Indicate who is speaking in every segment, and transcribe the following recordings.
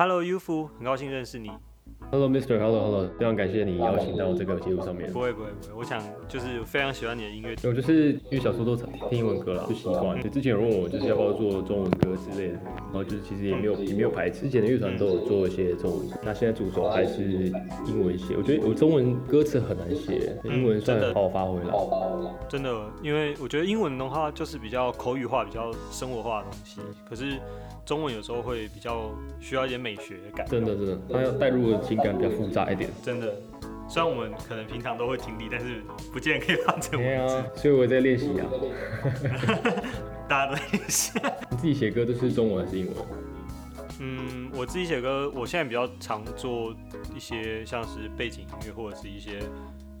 Speaker 1: Hello，优夫，很高兴认识你。
Speaker 2: Hello, Mr. Hello, Hello，非常感谢你邀请到这个节目上面。
Speaker 1: 不会不会不会，我想就是非常喜欢你的音乐。
Speaker 2: 我就是因为小时候都听英文歌啦，就习惯。之前有问我就是要不要做中文歌之类的，然后就是其实也没有也没有排斥。之前的乐团都有做一些中文歌，那现在主轴还是英文写。我觉得我中文歌词很难写，英文算好好发挥了。
Speaker 1: 真的，因为我觉得英文的话就是比较口语化、比较生活化的东西，可是中文有时候会比较需要一点美学感。
Speaker 2: 真的真的，它要带入的情感比较复杂一点。
Speaker 1: 真的，虽然我们可能平常都会听力，但是不见得可以换成
Speaker 2: 对
Speaker 1: 文字。
Speaker 2: 啊，所以我在练习啊。
Speaker 1: 大家都在练习。
Speaker 2: 你自己写歌都是中文还是英文？
Speaker 1: 嗯，我自己写歌，我现在比较常做一些像是背景音乐或者是一些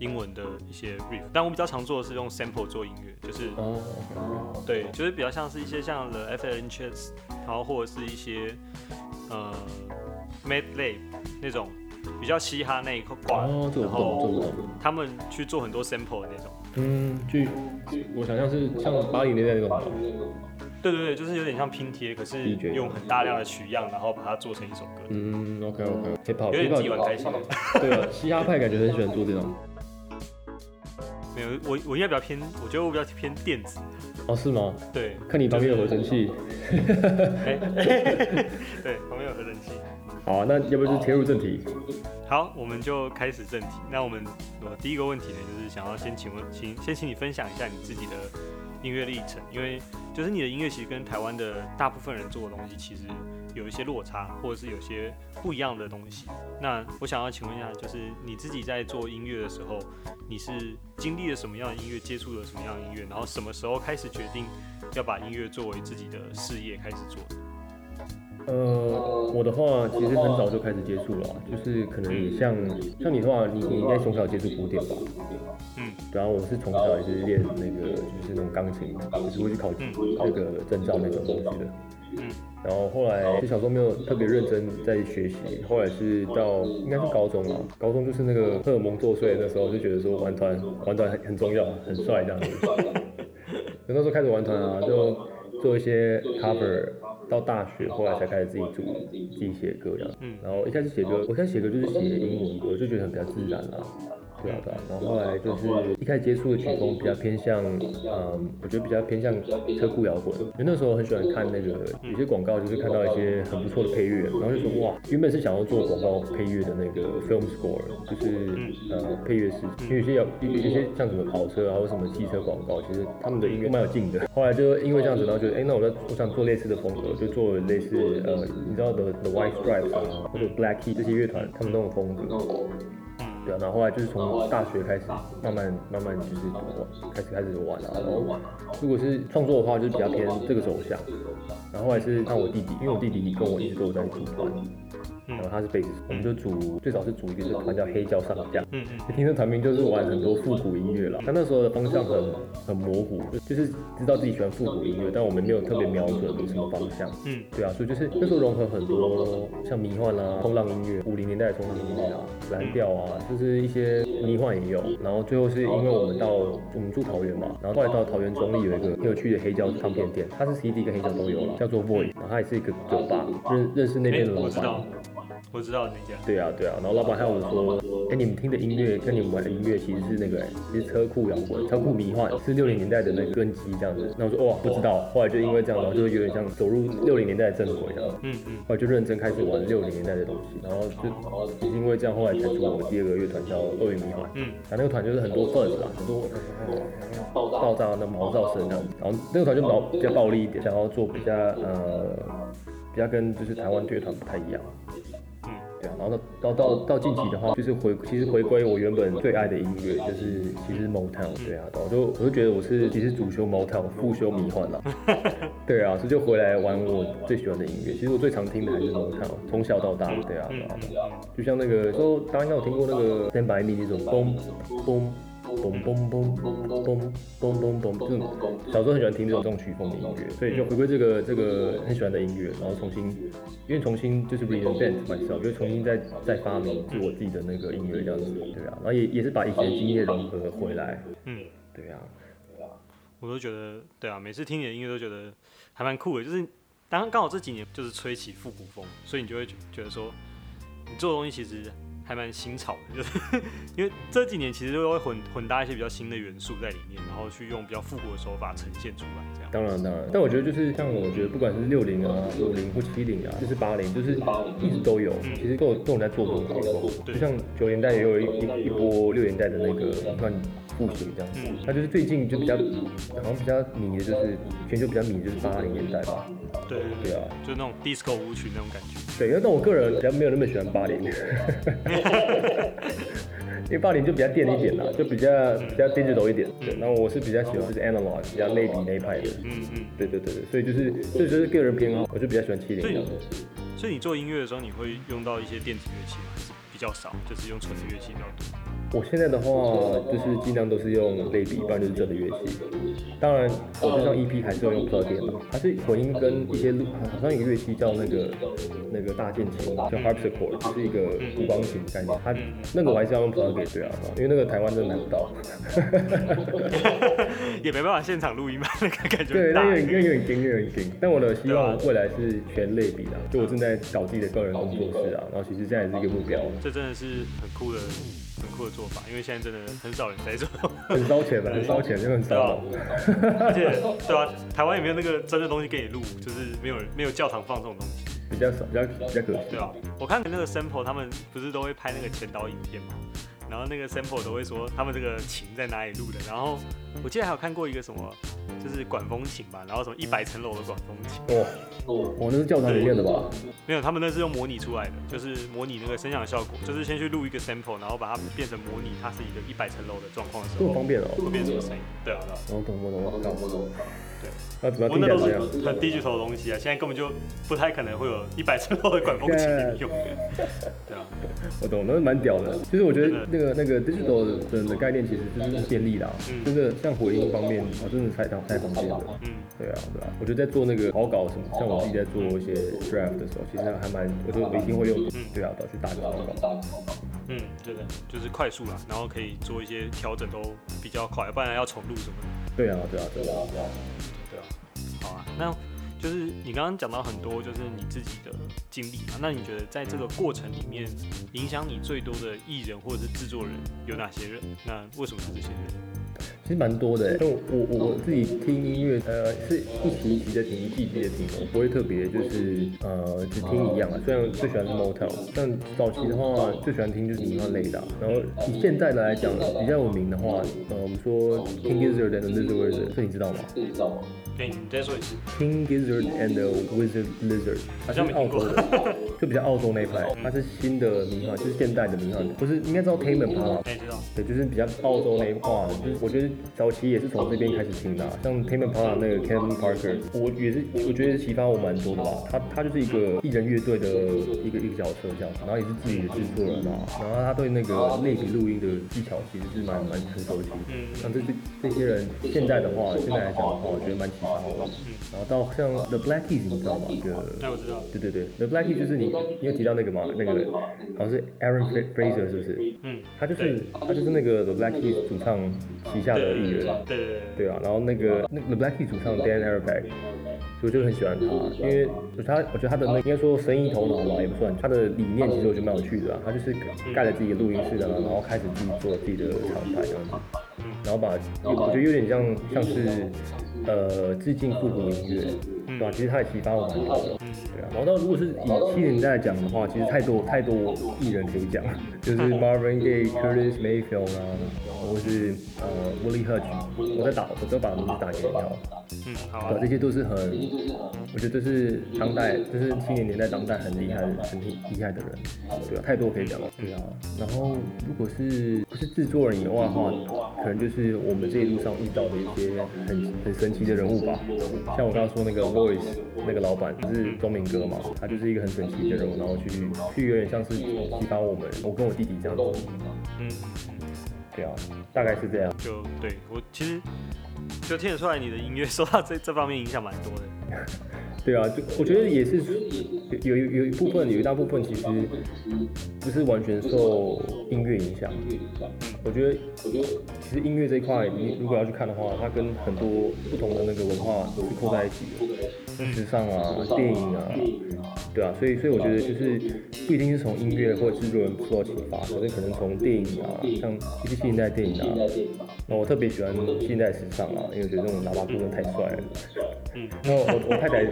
Speaker 1: 英文的一些 riff，但我比较常做的是用 sample 做音乐，就是
Speaker 2: 哦，
Speaker 1: 对，就是比较像是一些像 The F L Chess，然后或者是一些呃 Mad Lab 那种比较嘻哈那一块然后。他们去做很多 sample 的那种。
Speaker 2: 嗯，就我想象是像八零年代那种吧。
Speaker 1: 对对对，就是有点像拼贴，可是用很大量的取样，然后把它做成一首歌，
Speaker 2: 嗯，OK OK。hop，
Speaker 1: 有点自己
Speaker 2: hip
Speaker 1: 玩开心。
Speaker 2: hop 对啊，嘻哈派感觉很喜欢做这种。
Speaker 1: 没有，我我应该比较偏，我觉得我比较偏电子。
Speaker 2: 哦，是吗？
Speaker 1: 对，
Speaker 2: 看你旁边有合成器。
Speaker 1: 旁边有合成器。
Speaker 2: 好啊，那要不就切入正题？
Speaker 1: 好，我们就开始正题。那我们我第一个问题呢，就是想要先请问，请先请你分享一下你自己的音乐历程，因为就是你的音乐其实跟台湾的大部分人做的东西其实有一些落差，或者是有些不一样的东西。那我想要请问一下，就是你自己在做音乐的时候，你是经历了什么样的音乐，接触了什么样的音乐，然后什么时候开始决定要把音乐作为自己的事业开始做？
Speaker 2: 呃，我的话其实很早就开始接触了啊，就是可能也像像你的话，你你应该从小接触古典吧？
Speaker 1: 嗯，
Speaker 2: 然后我是从小也是练那个就是那种钢琴，就是会去考那个证照那种东西的。
Speaker 1: 嗯，
Speaker 2: 然后后来就小时候没有特别认真在学习，后来是到应该是高中了，高中就是那个荷尔蒙作祟，那时候就觉得说玩团玩团很很重要，很帅这样子。那时候开始玩团啊，就做一些 cover，到大学后来才开始自己组自己写歌这样。
Speaker 1: 嗯
Speaker 2: 然后一开始写歌，我开始写歌就是写英文歌，就觉得很比较自然啊。对啊对啊，然后后来就是一开始接触的曲风比较偏向，嗯，我觉得比较偏向车库摇滚，因为那时候很喜欢看那个有些广告，就是看到一些很不错的配乐，然后就说哇，原本是想要做广告配乐的那个 film score，就是呃配乐师，因为有些有有有些像什么跑车啊或什么汽车广告，其实他们的音乐蛮有劲的。后来就因为这样子，然后觉得哎，那我在我想做类似的风格，就做类似呃，你知道的 The White Stripes 啊，或者 Black Key 这些乐团他们那种风格。对啊，然后后来就是从大学开始，慢慢慢慢就是玩，开始开始玩啊。然后如果是创作的话，就是比较偏这个走向。然后后来是让我弟弟，因为我弟弟跟我一直都有在组团，然后他是贝斯手，我们就组最早是组一个团叫黑胶上将。
Speaker 1: 嗯嗯
Speaker 2: 听这团名就是玩很多复古音乐啦，但那时候的方向很很模糊，就就是知道自己喜欢复古音乐，但我们没有特别瞄准什么方向。
Speaker 1: 嗯
Speaker 2: 对啊，所以就是那时候融合很多像迷幻啦、冲浪音乐、五零年代的冲浪音乐啊、蓝调啊，就是一些迷幻也有。然后最后是因为我们到我们住桃园嘛，然后后来到桃园中立有一个很有趣的黑胶唱片店，它是 CD 跟黑胶都有了，叫做 Void，然后它也是一个酒吧，认认识那边的
Speaker 1: 哎
Speaker 2: 老板。
Speaker 1: 我知道，那家。
Speaker 2: 对啊，对啊，然后老板还有说，哎，你们听的音乐跟你们玩的音乐其实是那个，其实车库摇滚、车库迷幻，是六零年代的那个根基这样子。那我说哇，不知道，后来就因为这样，然后就有点像走入六零年代的正轨这样。
Speaker 1: 嗯嗯
Speaker 2: 后来就认真开始玩六零年代的东西，然后就因为这样，后来才出我第二个乐团叫鳄鱼迷幻。
Speaker 1: 嗯
Speaker 2: 然后那个团就是很多 buzz 啊，很多爆炸的毛噪声这样子。然后那个团就毛比较暴力一点，想要做比较呃比较跟就是台湾乐团不太一样。
Speaker 1: 嗯
Speaker 2: 对啊，然后到到到到近期的话，就是回其实回归我原本最爱的音乐，就是其实 Motown。对啊，我就我就觉得我是其实主修 Motown，副修迷幻啦。对啊，所以就回来玩我最喜欢的音乐。其实我最常听的还是 Motown，从小到大。对啊，就像那个都，大家应该有听过那个 Stand by Me 那种嘣嘣。嘣嘣嘣嘣嘣嘣嘣，这种小时候很喜欢听这种这种曲风的音乐，所以就回归这个这个很喜欢的音乐，然后重新，因为重新就是 reinvent myself，就重新再再发明是我自己的那个音乐这样子，对啊，然后也也是把以前的经验融合回来，
Speaker 1: 嗯，
Speaker 2: 对啊，
Speaker 1: 我都觉得，对啊，每次听你的音乐都觉得还蛮酷的，就是当刚好这几年就是吹起复古风，所以你就会觉得说，你做的东西其实。还蛮新潮的，就是因为这几年其实都会混混搭一些比较新的元素在里面，然后去用比较复古的手法呈现出来，这样。
Speaker 2: 当然当然，但我觉得就是像我觉得不管是六零啊、五零或七零啊，就是八零，就是一直都有，其实都有都有在做这种结构。就像九年代也有一一一波六年代的那个算复兴这样子，它就是最近就比较好像比较迷的就是全球比较迷就是八零年代吧。
Speaker 1: 对
Speaker 2: 对啊，
Speaker 1: 就那种 disco 舞曲那种感觉。
Speaker 2: 对，因为但我个人比较没有那么喜欢八零。因为八零就比较电一点啦，就比较比较 digital 一点。对，然后我是比较喜欢就是 analog 比较类比那一派的。嗯嗯。对对对对，所以就是这就是个人偏好，我就比较喜欢七零。
Speaker 1: 所以，所以你做音乐的时候，你会用到一些电子乐器吗？还是比较少，就是用纯的乐器比较多？
Speaker 2: 我现在的话就是尽量都是用类比，不然就是真的乐器。当然，我这张 EP 还是要用 plugin 的，它是混音跟一些好像一个乐器叫那个那个大键琴，叫 harpsichord，是一个古钢琴概念。它那个我还是要用 plugin 对啊，因为那个台湾真的买不到。
Speaker 1: 也没办法现场录音嘛，那个感觉。
Speaker 2: 对，那有点有点惊，有点惊。但我的希望未来是全类比的，就我正在搞自己的个人工作室啊，然后其实这也是一个目标。
Speaker 1: 这真的是很酷的。很酷的做法，因为现在真的很少人在做，
Speaker 2: 很烧钱的，很烧钱，就很烧。
Speaker 1: 而且，对啊，台湾也没有那个真的东西给你录，就是没有人没有教堂放这种东西，
Speaker 2: 比较少，比较比较可惜。
Speaker 1: 对啊，我看那个 sample 他们不是都会拍那个前导影片嘛？然后那个 sample 都会说他们这个琴在哪里录的，然后我记得还有看过一个什么，就是管风琴吧，然后什么一百层楼的管风琴。
Speaker 2: 哇，哦，那是教堂里面的吧？
Speaker 1: 没有，他们那是用模拟出来的，就是模拟那个声响效果，就是先去录一个 sample，然后把它变成模拟，它是一个一百层楼的状况的时候，
Speaker 2: 这么方便哦，
Speaker 1: 会变什么声音？对啊，
Speaker 2: 我懂，我懂，我懂，我懂。
Speaker 1: 对，
Speaker 2: 那怎么听起来这样？
Speaker 1: 很低级头的东西啊，现在根本就不太可能会有一百层楼的管风琴用。对啊，
Speaker 2: 我懂，那是蛮屌的。其实我觉得那个那个 digital 的的概念其实就是便利啦，真的像回音方面，啊，真的太太方便了。嗯，对啊，对啊。我觉得在做那个好稿什么，像我自己在做一些 draft 的时候，其实还蛮，我觉得我一定会用。嗯，对啊，导去打个好稿。
Speaker 1: 嗯，对的，就是快速啦，然后可以做一些调整都比较快，不然要重录什么的。
Speaker 2: 对啊，对啊，对啊，对啊。
Speaker 1: 好啊，那就是你刚刚讲到很多，就是你自己的经历嘛。那你觉得在这个过程里面，影响你最多的艺人或者是制作人有哪些人？那为什么是这些人？
Speaker 2: 其实蛮多的，因为我我我自己听音乐，呃，是一期一期的听，一季一季的听，我不会特别就是呃只听一样啊。虽然最喜欢是 Motel，但早期的话最喜欢听就是民谣类的。然后以现在的来讲，比较有名的话，呃，我们说 King Gizzard and the Lizard，这你知道吗？
Speaker 1: 知道。对，你再说一次。
Speaker 2: King Gizzard and the Wizard Lizard，
Speaker 1: 好像
Speaker 2: 澳洲的，就比较澳洲那一派。它是新的民谣，就是现代的民谣，不是应该知道 Tame Impala？
Speaker 1: 哎，知道。
Speaker 2: 对，就是比较澳洲那一块，就是我觉得。早期也是从这边开始听的，像 Tame Impala 那个 Kevin Parker，我也是，我觉得启发我蛮多的吧。他他就是一个艺人乐队的一个一个角色这样子，然后也是自己的制作人啊，然后他对那个类比录音的技巧其实是蛮蛮成熟的。嗯，像这这这些人现在的话，现在来讲的话，我觉得蛮启发我的。然后到像 The Black Keys，你知道吗？一个，
Speaker 1: 那我知道。
Speaker 2: 对对对，The Black Keys 就是你你有提到那个吗，那个好像是 Aaron Fraser 是不是？嗯，他就是他就是那个 The Black Keys 主唱旗下的。艺人，
Speaker 1: 对对
Speaker 2: 对。啊，然后那个那 The Black Keys 主唱 Dan Auerbach，所以我就很喜欢他，因为就他我觉得他的那应该说生意头脑吧也不算，他的理念其实我觉得蛮有趣的，啊他就是盖了自己的录音室的，然后开始自己做自己的厂牌这样子，然后把我觉得有点像像是呃致敬复古音乐，对吧？其实他也启发我蛮多的，对啊。然后到如果是以七零年代讲的话，其实太多太多艺人可以讲，就是 Marvin Gaye、Curtis Mayfield 啊。或是呃，Willie Hutch，我在打，我都把名字打给你哦。嗯，好。这些都是很，我觉得这是当代，就是七零年代当代很厉害、很厉厉害的人，对啊，太多可以讲了。对啊。然后，如果是不是制作人以外的话，可能就是我们这一路上遇到的一些很很神奇的人物吧。像我刚刚说那个 Voice 那个老板，是钟明哥嘛，他就是一个很神奇的人物，然后去去有点像是激发我们，我跟我弟弟这样子。嗯。对啊，大概是这样。
Speaker 1: 就对我其实就听得出来，你的音乐受到这 这方面影响蛮多的。
Speaker 2: 对啊，就我觉得也是有有有一部分，有一大部分其实不是完全受音乐影响。我觉得，其实音乐这一块，你如果要去看的话，它跟很多不同的那个文化是扣在一起的。时尚啊、电影啊，对啊，所以所以我觉得就是不一定是从音乐或者制作人受到启发，可是可能从电影啊，像一些现代电影啊，那我特别喜欢近代时尚啊，因为我觉得那种喇叭裤真的太帅了。嗯，那我我太太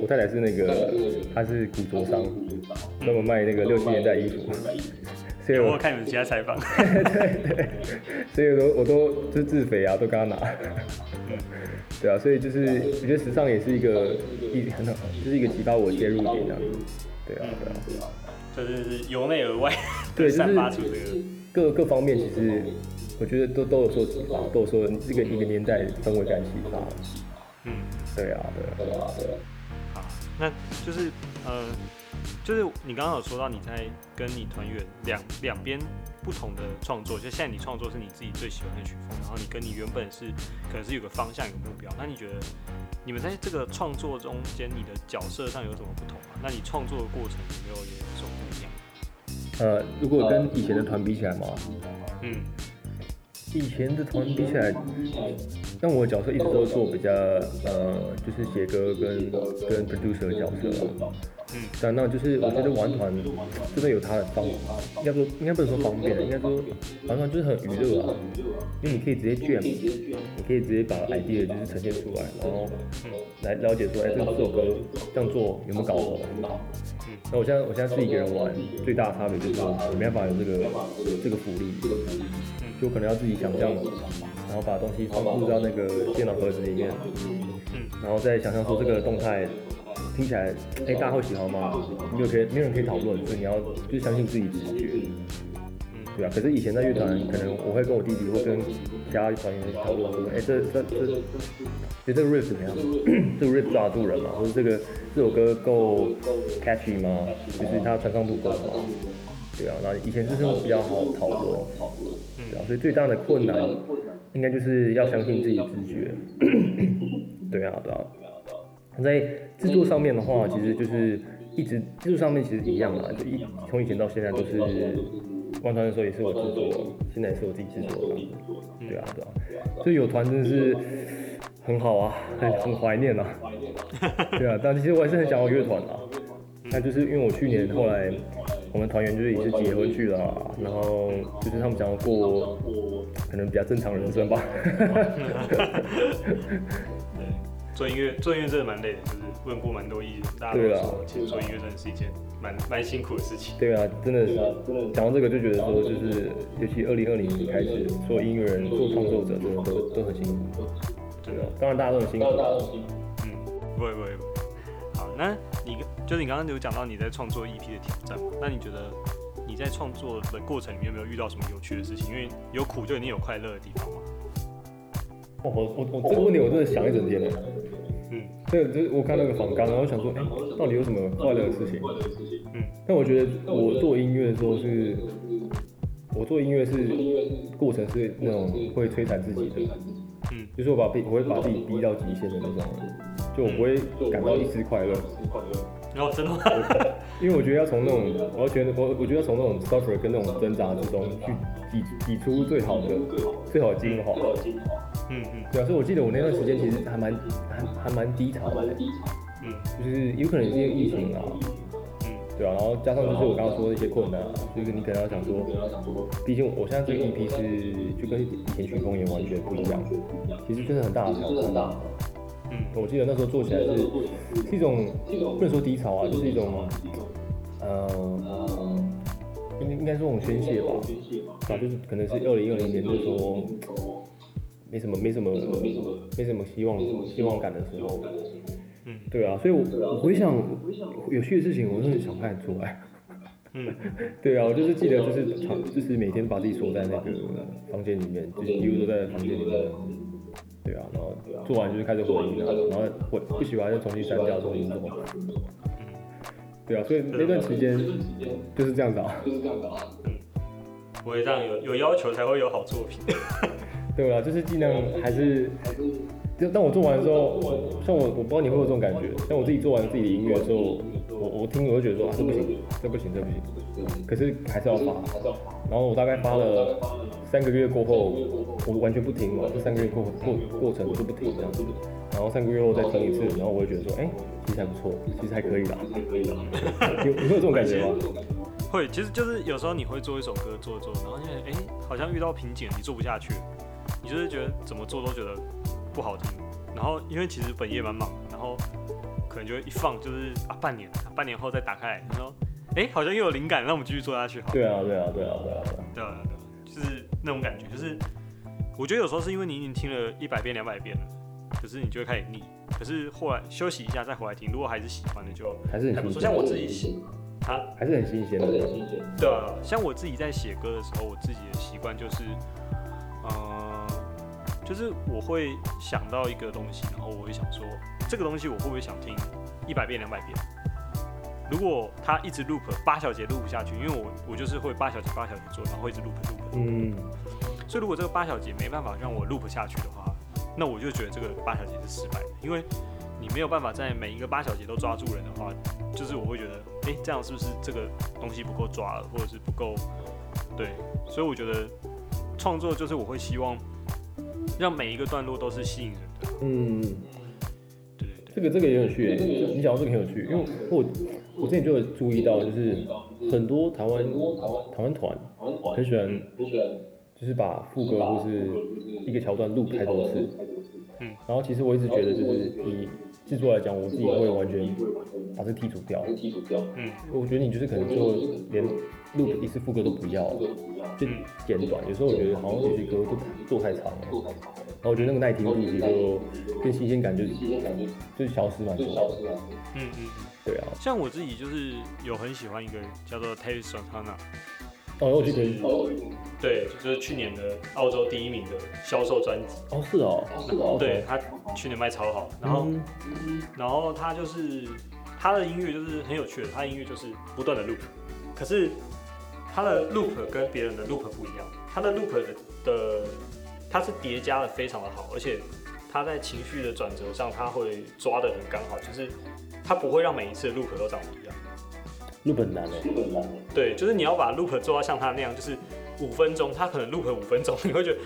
Speaker 2: 我太太是那个她是古着商，专门卖那个六七年代衣服。
Speaker 1: 所以我看你们其他采访，
Speaker 2: 对对，所以我都我都就是自肥啊，都跟他拿。对啊，所以就是我觉得时尚也是一个一很好，就是一个启发我切入点这样子。对啊，对
Speaker 1: 啊，这就是由内而外，
Speaker 2: 对，
Speaker 1: 散发出这个
Speaker 2: 各各方面，其实我觉得都都有受启发，都有说这个一个年代氛围感启发。嗯，对啊，对啊，对啊。
Speaker 1: 好，那就是呃。就是你刚刚有说到你在跟你团员两两边不同的创作，就现在你创作是你自己最喜欢的曲风，然后你跟你原本是可能是有个方向有个目标，那你觉得你们在这个创作中间你的角色上有什么不同吗？那你创作的过程有没有也什么不一样？
Speaker 2: 呃，如果跟以前的团比起来吗？嗯。以前的团比起来，但我的角色一直都做比较呃，就是写歌跟跟 producer 的角色嗯，但那就是我觉得玩团真的有它的方，应该说应该不能说方便，应该说玩团就是很娱乐啊，因为你可以直接 jam，你可以直接把 idea 就是呈现出来，然后来了解说，哎，这这首歌这样做有没有搞头？嗯，那我现在我现在是一个人玩，最大的差别就是我没办法有这个这个福利，就可能要自己想象，然后把东西放入到那个电脑盒子里面，然后再想象说这个动态。听起来，哎，大家会喜欢吗？没有可以，没有人可以讨论，所以你要就相信自己直觉，对啊。可是以前在乐团，可能我会跟我弟弟或跟其他团员讨论说，哎，这这这，觉得这个 riff 怎么样？这个 riff 抓住人吗？或者这个这首歌够 catchy 吗？就是它传唱度够吗？对啊，那以前就是比较好讨论，对啊。所以最大的困难，应该就是要相信自己的直觉，对啊，对啊。在制作上面的话，其实就是一直制作上面其实一样嘛，就一从以前到现在都是玩团的时候也是我制作，现在也是我自己制作的，对啊对啊，所以有团真的是很好啊，很很怀念啊，对啊，但其实我还是很想要乐团啊，那就是因为我去年后来我们团员就是也是结婚去了，然后就是他们想要过可能比较正常人生吧。
Speaker 1: 做音乐，做音乐真的蛮累的，就是问过蛮多艺人，大家都说，其实做音乐真的是一件蛮蛮辛苦的事情。
Speaker 2: 对啊，真的是，讲到这个就觉得说，就是尤其二零二零年开始，做音乐人、做创作者，真的都都很辛苦。对啊，当然大家都很辛苦。
Speaker 1: 嗯，不会不会。好，那你就是你刚刚有讲到你在创作 EP 的挑战，那你觉得你在创作的过程里面有没有遇到什么有趣的事情？因为有苦就一定有快乐的地方嘛。
Speaker 2: 我我我这个问题我真的想一整天了。嗯，对，就是我看那个访纲，然后想说，哎，到底有什么快乐的事情？嗯，但我觉得我做音乐的时候是，我做音乐是过程是那种会摧残自己的。嗯，就是我把逼，我会把自己逼到极限的那种，就我不会感到一丝快乐。
Speaker 1: 然后真的，
Speaker 2: 因为我觉得要从那种，我觉得我我觉得从那种 suffer 跟那种挣扎之中去挤挤出最好的最好的精华。嗯嗯，对啊，所以我记得我那段时间其实还蛮还还蛮低潮的，嗯，就是有可能是因为疫情啊，嗯，对啊，然后加上就是我刚刚说的一些困难，就是你可能要想说，毕竟我现在这个 EP 是就跟以前曲风也完全不一样，其实真的很大的挑战。嗯，我记得那时候做起来是是一种不能说低潮啊，就是一种，呃，应应该说一种宣泄吧，啊，就是可能是二零二零年那时候没什么没什么没什么希望希望感的时候，嗯，对啊，所以我我回想有趣的事情，我真的想不太出来。嗯，对啊，我就是记得就是就是每天把自己锁在那个房间里面，就是几乎都在房间里面。对啊，然后做完就是开始回音啊，然后回不喜欢就重新删掉，重新做。嗯，对啊，所以那段时间就是这样子啊。就是这样子啊。
Speaker 1: 嗯，不会这样，有有要求才会有好作品。
Speaker 2: 对啊，就是尽量还是，就当我做完之后，像我我不知道你会有这种感觉，像我自己做完自己的音乐的时候，我我听我就觉得说啊这不行，这不行，这不行，可是还是要发，然后我大概发了三个月过后。我完全不听嘛，这三个月过过过程我都不听这样子，然后后三个月后再听一次，然后我会觉得说，哎、其实还不错，其实还可以啦。有你会有这种感觉吗？
Speaker 1: 会，其实就是有时候你会做一首歌做一做，然后现在哎、好像遇到瓶颈，你做不下去，你就是觉得怎么做都觉得不好听，然后因为其实本业蛮忙，然后可能就会一放就是啊半年，半年后再打开来，然后哎、好像又有灵感，那我们继续做下去好了。
Speaker 2: 对啊，对啊，对啊，对啊，对啊。
Speaker 1: 对啊，对啊，就是那种感觉，就是我觉得有时候是因为你已经听了一百遍、两百遍了，可是你就会开始腻。可是后来休息一下再回来听，如果还是喜欢的就
Speaker 2: 还是
Speaker 1: 很不错。像我自己写啊，
Speaker 2: 还是很新鲜的。
Speaker 1: 很新鲜对啊，像我自己在写歌的时候，我自己的习惯就是，呃，就是我会想到一个东西，然后我会想说，这个东西我会不会想听一百遍、两百遍？如果它一直 loop 八小节 loop 下去，因为我我就是会八小节八小节做，然后一直 loop loop，
Speaker 2: 嗯，
Speaker 1: 所以如果这个八小节没办法让我 loop 下去的话，那我就觉得这个八小节是失败的，因为你没有办法在每一个八小节都抓住人的话，就是我会觉得，诶，这样是不是这个东西不够抓了，或者是不够对？所以我觉得创作就是我会希望让每一个段落都是吸引人的，
Speaker 2: 嗯，这个这个也很有趣耶，你讲到这个很有趣，因为我我之前就有注意到，就是很多台湾台湾团很喜欢，就是把副歌或是一个桥段录太多次，
Speaker 1: 嗯，
Speaker 2: 然后其实我一直觉得，就是以制作来讲，我自己会完全把这剔除掉，
Speaker 1: 嗯
Speaker 2: 我觉得你就是可能就连录一次副歌都不要，就剪短。有时候我觉得好像有些歌都做太长了，然后我觉得那个耐听度就跟新鲜感就就是消失蛮多的。
Speaker 1: 嗯嗯嗯，
Speaker 2: 对啊，
Speaker 1: 像我自己就是有很喜欢一个人叫做 Taylor Santana。
Speaker 2: 哦，我记得。
Speaker 1: 对，就是去年的澳洲第一名的销售专辑，
Speaker 2: 哦是哦，
Speaker 1: 对他去年卖超好，然后、
Speaker 2: 嗯。
Speaker 1: 然后他就是他的音乐就是很有趣的，他的音乐就是不断的 loop，可是他的 loop 跟别人的 loop 不一样，他的 loop 的的它是叠加的非常的好，而且他在情绪的转折上他会抓的很刚好，就是他不会让每一次的 loop 都长得一样。
Speaker 2: 录本难哎，
Speaker 1: 对，就是你要把 loop 做到像他那样，就是五分钟，他可能 loop 五分钟，你会觉得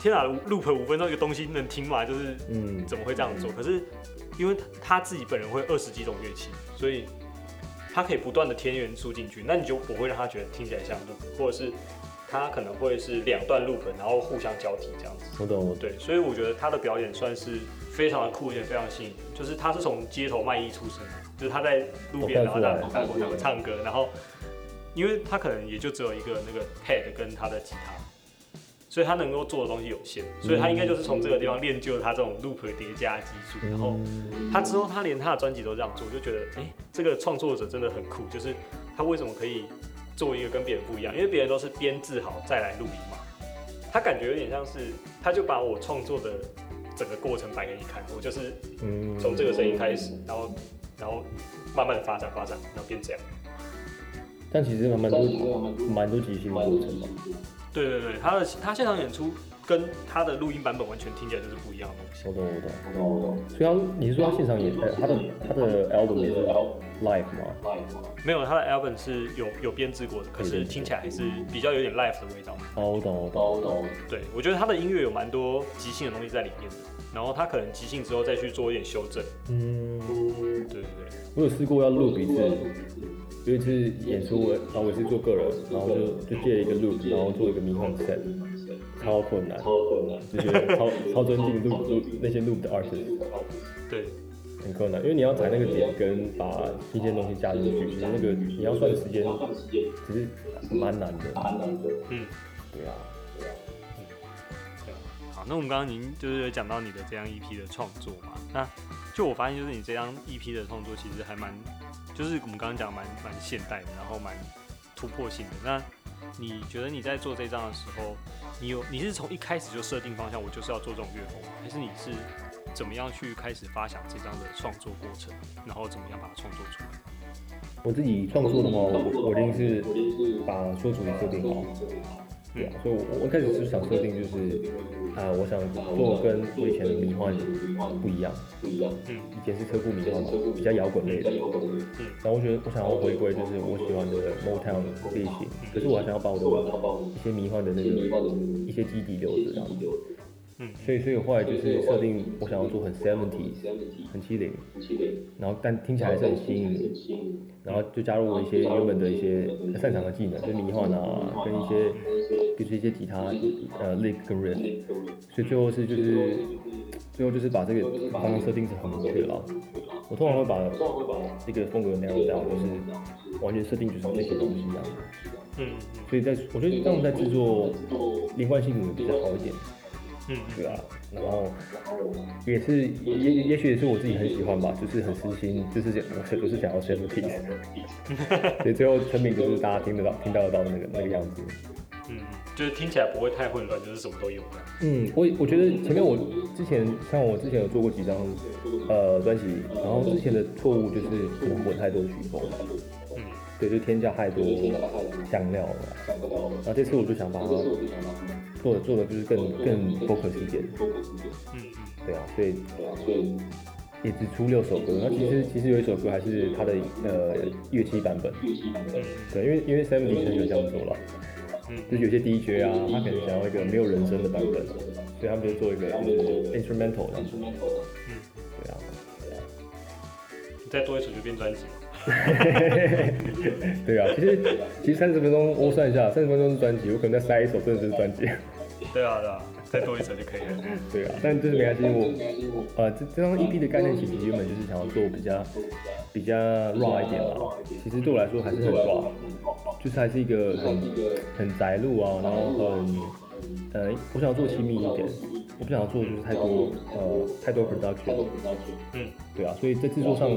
Speaker 1: 天啊，loop 五分钟一个东西能听吗？就是
Speaker 2: 嗯，
Speaker 1: 怎么会这样做？可是因为他自己本人会二十几种乐器，所以他可以不断的添元素进去，那你就不会让他觉得听起来像 loop，或者是他可能会是两段 loop，然后互相交替这样子。
Speaker 2: 我懂我懂，
Speaker 1: 对，所以我觉得他的表演算是非常的酷，也非常吸引人。就是他是从街头卖艺出身的，就是他在路边然后
Speaker 2: 我看出来
Speaker 1: 大口大口唱歌，然后因为他可能也就只有一个那个 pad 跟他的吉他，所以他能够做的东西有限，所以他应该就是从这个地方练就他这种 loop 的叠加技术，然后
Speaker 2: 嗯
Speaker 1: 他之后他连他的专辑都这样做，我就觉得哎、诶这个创作者真的很酷，就是他为什么可以做一个跟别人不一样？因为别人都是编制好再来录音嘛，他感觉有点像是他就把我创作的整个过程摆给你看，我就是
Speaker 2: 嗯
Speaker 1: 从这个声音开始，然后然后慢慢的发展发展，然后变这样。
Speaker 2: 但其实蛮蛮多蛮多即兴的过程嘛，
Speaker 1: 对对对，他的他现场演出跟他的录音版本完全听起来就是不一样的东西。
Speaker 2: 我懂我懂我懂我懂。所以他你是说他现场演，呃，他的他的 album 也是 live 吗？
Speaker 1: 没有，他的 album 是有有编制过的，可是听起来还是比较有点 live 的味道。
Speaker 2: 哦，我懂我懂我懂。
Speaker 1: 对，我觉得他的音乐有蛮多即兴的东西在里面的，然后他可能即兴之后再去做一点修正。
Speaker 2: 嗯，
Speaker 1: 对对对，
Speaker 2: 我有试过要录一次，有一次演出，然后我是做个人，然后就就借了一个 loop，然后做一个迷幻 set，超困难，就觉得超超尊敬 loop loop 那些 loop 的 artist，
Speaker 1: 对。
Speaker 2: 很困难，因为你要踩那个点跟把一些东西加进去，其实那个你要算时间，其实蛮难的。蛮难的。
Speaker 1: 嗯，
Speaker 2: 对啊，
Speaker 1: 对啊。好，那我们刚刚已经就是有讲到你的这样一批的创作嘛，那就我发现就是你这张 EP 的创作其实还蛮，就是我们刚刚讲蛮蛮现代的，然后蛮突破性的。那你觉得你在做这张的时候，你有你是从一开始就设定方向，我就是要做这种乐风，还是你是怎么样去开始发想这张的创作过程，然后怎么样把它创作出来？
Speaker 2: 我自己创作的话，我我一定是把说主题设定好。对啊，所以我我一开始是想设定就是，啊、我想做跟我以前的迷幻不一样，
Speaker 1: 嗯。
Speaker 2: 以前是车库迷幻嘛，比较摇滚类的，
Speaker 1: 嗯。
Speaker 2: 然后我觉得我想要回归就是我喜欢的 Motown 类型，可是我还想要把我的一些迷幻的那个一些基底留着这样子，
Speaker 1: 嗯
Speaker 2: 所以所以我后来就是设定我想要做很 seventy，很七零，然后但听起来还是很新。颖，然后就加入了一些原本的一些擅长的技能，就是迷幻啊，跟一些就是一些吉他呃 lick 跟 riff，所以最后是就是最后就是把这个方向设定成很明确了。我通常会把这个风格 narrow down，就是完全设定就是那些东西这样。
Speaker 1: 嗯
Speaker 2: 所以在我觉得这样在制作连贯性也比较好一点，
Speaker 1: 嗯
Speaker 2: 对啊，然后也是也也许也是我自己很喜欢吧，就是很私心，就是想我不是想要 seventy，所以最后成品就是大家听得到听到得到的那个那个样子。
Speaker 1: 嗯，就是听起来不会太混乱，就是什么都有的。
Speaker 2: 嗯，我我觉得前面我之前像我之前有做过几张呃专辑，然后之前的错误就是可能混太多曲风，
Speaker 1: 嗯
Speaker 2: 对，就添加太多香料了。然后这次我就想把它做的做的就是更更 focus 一点，
Speaker 1: 嗯嗯。
Speaker 2: 对啊，所以也只出六首歌。那其实其实有一首歌还是它的呃乐器版本，
Speaker 1: 嗯。
Speaker 2: 对，因为因为 Seventy 很喜欢这样做了，
Speaker 1: 嗯。
Speaker 2: 就是有些 DJ 啊，他可能想要一个没有人声的版本，所以他们就做一个就是 instrumental 的，
Speaker 1: 嗯，
Speaker 2: 对啊，
Speaker 1: 你再多一首就变专辑了。
Speaker 2: 对啊，其实其实三十分钟我算一下，三十分钟是专辑，我可能再塞一首真的就是专辑。
Speaker 1: 对啊对啊，再多一首就可以了。
Speaker 2: 对啊，但就是没关系，我呃这这张 EP 的概念其实原本就是想要做比较比较 raw 一点嘛，其实对我来说还是很 raw，就是还是一个很很宅路啊，然后很呃我想要做亲密一点，我不想要做就是太多呃太多 production，
Speaker 1: 嗯。
Speaker 2: 对啊，所以在制作上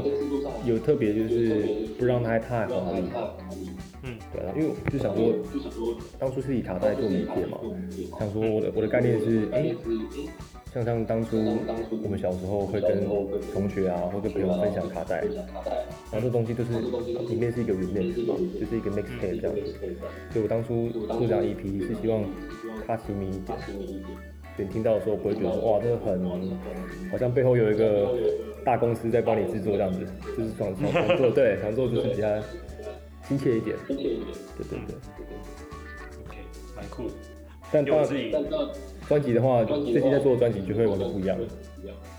Speaker 2: 有特别就是不让它太华丽，
Speaker 1: 嗯。
Speaker 2: 对啊，因为我就想说，当初是以卡带做媒介嘛，想说我的我的概念是，哎、像像当初我们小时候会跟同学啊，或者朋友分享卡带，然后这东西就是里面是一个 remix 嘛，就是一个 mixtape 这样子，所以我当初做这样 EP 是希望它亲密一点，听到的时候不会觉得说哇，这个很好像背后有一个大公司在帮你制作这样子，就是想想想做 对，想做就是比较亲切一点，对对对。
Speaker 1: ，OK，蛮酷的。
Speaker 2: 但当然专辑的话，最近在做的专辑就会完全不一样了。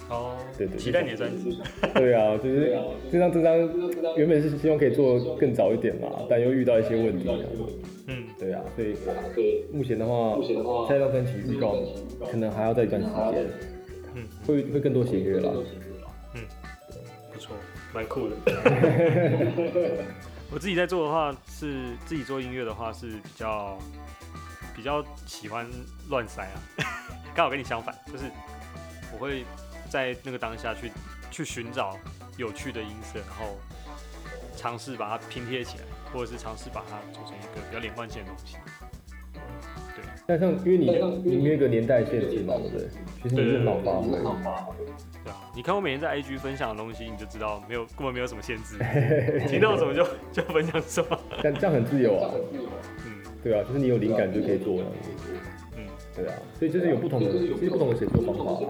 Speaker 1: 哦，
Speaker 2: 对对
Speaker 1: 期待你的专辑。
Speaker 2: 对啊，就是这张这张原本是希望可以做更早一点嘛，但又遇到一些问题。
Speaker 1: 嗯
Speaker 2: 对啊，所以目前的话，下一张专辑预告可能还要再一段时间，
Speaker 1: 嗯。
Speaker 2: 会会更多弦乐了。
Speaker 1: 嗯，不错，蛮酷的。我自己在做的话是自己做音乐的话是比较比较喜欢乱塞啊，刚好跟你相反，就是我会在那个当下去去寻找有趣的音色，然后尝试把它拼贴起来，或者是尝试把它做成一个比较连贯性的东西。对，
Speaker 2: 但像因为你你没有一个年代限制嘛，对不对？其实你是很好发挥。
Speaker 1: 对啊，你看我每天在 IG 分享的东西，你就知道没有根本没有什么限制，听到什么就就分享什么。
Speaker 2: 但这样很自由啊。
Speaker 1: 嗯
Speaker 2: 对啊，就是你有灵感就可以做这样子。
Speaker 1: 嗯
Speaker 2: 对啊，所以就是有不同的，其实不同的写作方法。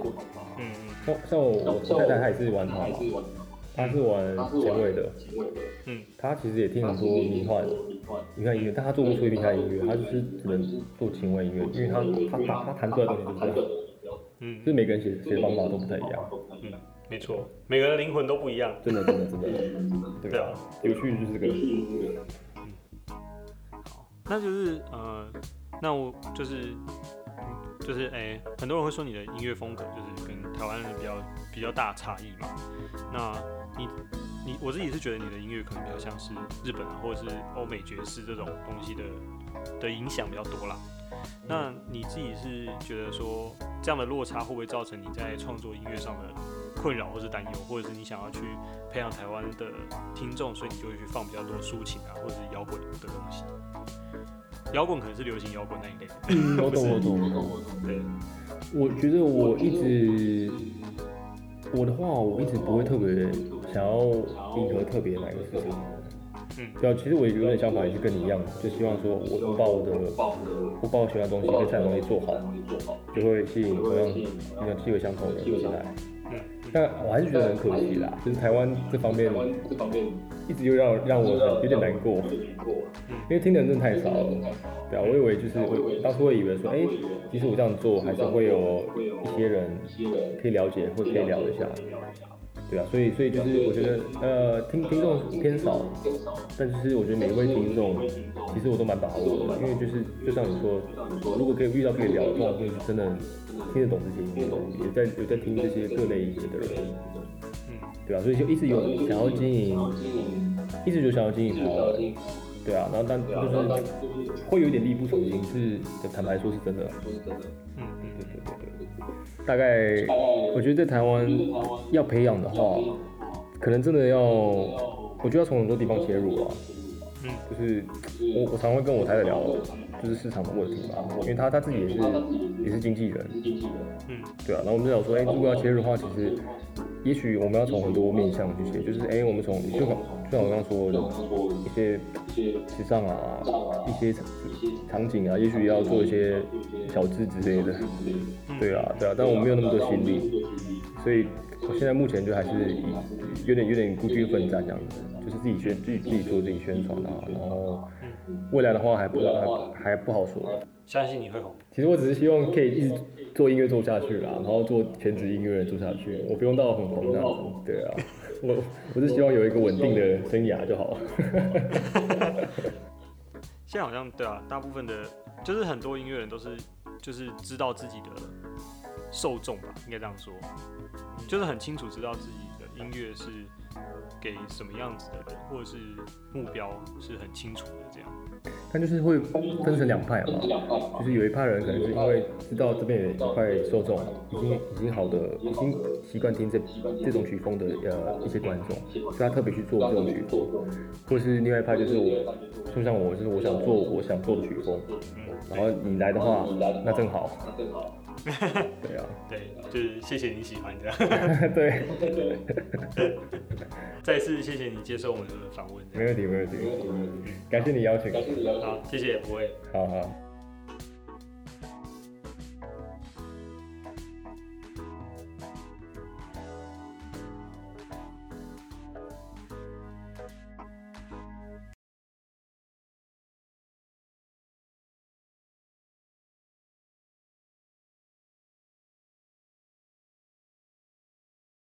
Speaker 1: 嗯嗯
Speaker 2: 像像我我太太她也是玩它嘛，她是玩前卫的，
Speaker 1: 嗯。
Speaker 2: 他其实也听很多迷幻。迷幻音乐，但他做不出迷幻音乐，他就是只能做前卫音乐，因为他他他他弹出来的东西就是这样，
Speaker 1: 嗯。
Speaker 2: 就是每个人写写方法都不太一样，
Speaker 1: 嗯，没错，每个人的灵魂都不一样。
Speaker 2: 真的真的真的，对啊。有趣的就是这个，
Speaker 1: 好，那就是呃，那我就是嗯就是哎、很多人会说你的音乐风格就是跟台湾人比较比较大差异嘛。那你你我自己是觉得你的音乐可能比较像是日本啊，或者是欧美爵士这种东西的的影响比较多啦。那你自己是觉得说这样的落差会不会造成你在创作音乐上的困扰或是担忧，或者是你想要去培养台湾的听众，所以你就会去放比较多抒情啊，或者是摇滚的东西。摇滚可能是流行摇滚那一类的，
Speaker 2: 嗯，我
Speaker 1: 不是
Speaker 2: 懂我懂我懂。
Speaker 1: 对，
Speaker 2: 我觉得我一直，我的话，我一直不会特别想要迎合特别哪个市场。
Speaker 1: 嗯
Speaker 2: 对啊，其实我有点想法也是跟你一样，就希望说我我把我的我把我喜欢的东西跟擅长东西做好，就会吸引同样那个气味相同的人进来。但我还是觉得很可惜啦，就是台湾这方面一直又让让我有点难过，因为听的人真的太少了。对啊，我以为就是我当初会以为说，哎、其实我这样做，还是会有一些人可以了解或可以聊一下。对啊，所以所以就是我觉得呃听听众偏少，但就是我觉得每一位听众其实我都蛮把握的，因为就是就像你说，如果可以遇到可以聊的话，就是真的听得懂这些音乐，有在有在听这些各类音乐的人，
Speaker 1: 嗯，
Speaker 2: 对啊，所以就一直有想要经营，一直就想要经营好玩，对啊，然后但就是会有点力不从心，是坦白说是真的，
Speaker 1: 嗯嗯
Speaker 2: 对对对对，大概我觉得在台湾要培养的话，可能真的要，我觉得要从很多地方切入啊。
Speaker 1: 嗯。
Speaker 2: 就是我我常会跟我太太聊，就是市场的问题嘛，因为她她自己也是也是经纪人，
Speaker 1: 嗯。
Speaker 2: 对啊，然后我们就想说，哎、如果要切入的话，其实也许我们要从很多面向去切，就是哎、我们从就像就像我刚刚说的，一些时尚啊，一些场场景啊，也许要做一些小资之类的，对啊，对啊，但我们没有那么多心力，所以我现在目前就还是以有点有点孤军奋战这样子，就是自己宣自己自己做自己宣传啊，然后未来的话还不还还不好说。
Speaker 1: 相信你会红。
Speaker 2: 其实我只是希望可以一直做音乐做下去啦，然后做全职音乐人做下去，我不用到很红这样子。对啊，我我是希望有一个稳定的生涯就好。
Speaker 1: 现在好像对啊，大部分的，就是很多音乐人都是就是知道自己的受众吧，应该这样说，就是很清楚知道自己的音乐是给什么样子的人，或者是目标是很清楚的这样。
Speaker 2: 但就是会分成两派嘛，就是有一派人可能是因为知道这边有一块受众已经已经好的，已经习惯听这这种曲风的呃一些观众，所以他特别去做这种曲风，或是另外一派就是我，就像我就是我想做我想做的曲风，然后你来的话那正好，对啊，
Speaker 1: 对，就是谢谢你喜欢这样。
Speaker 2: 对，
Speaker 1: 再次谢谢你接受我们的访问，
Speaker 2: 没问题没问题，感谢你邀请，
Speaker 1: 好，谢谢，不会。
Speaker 2: 好好。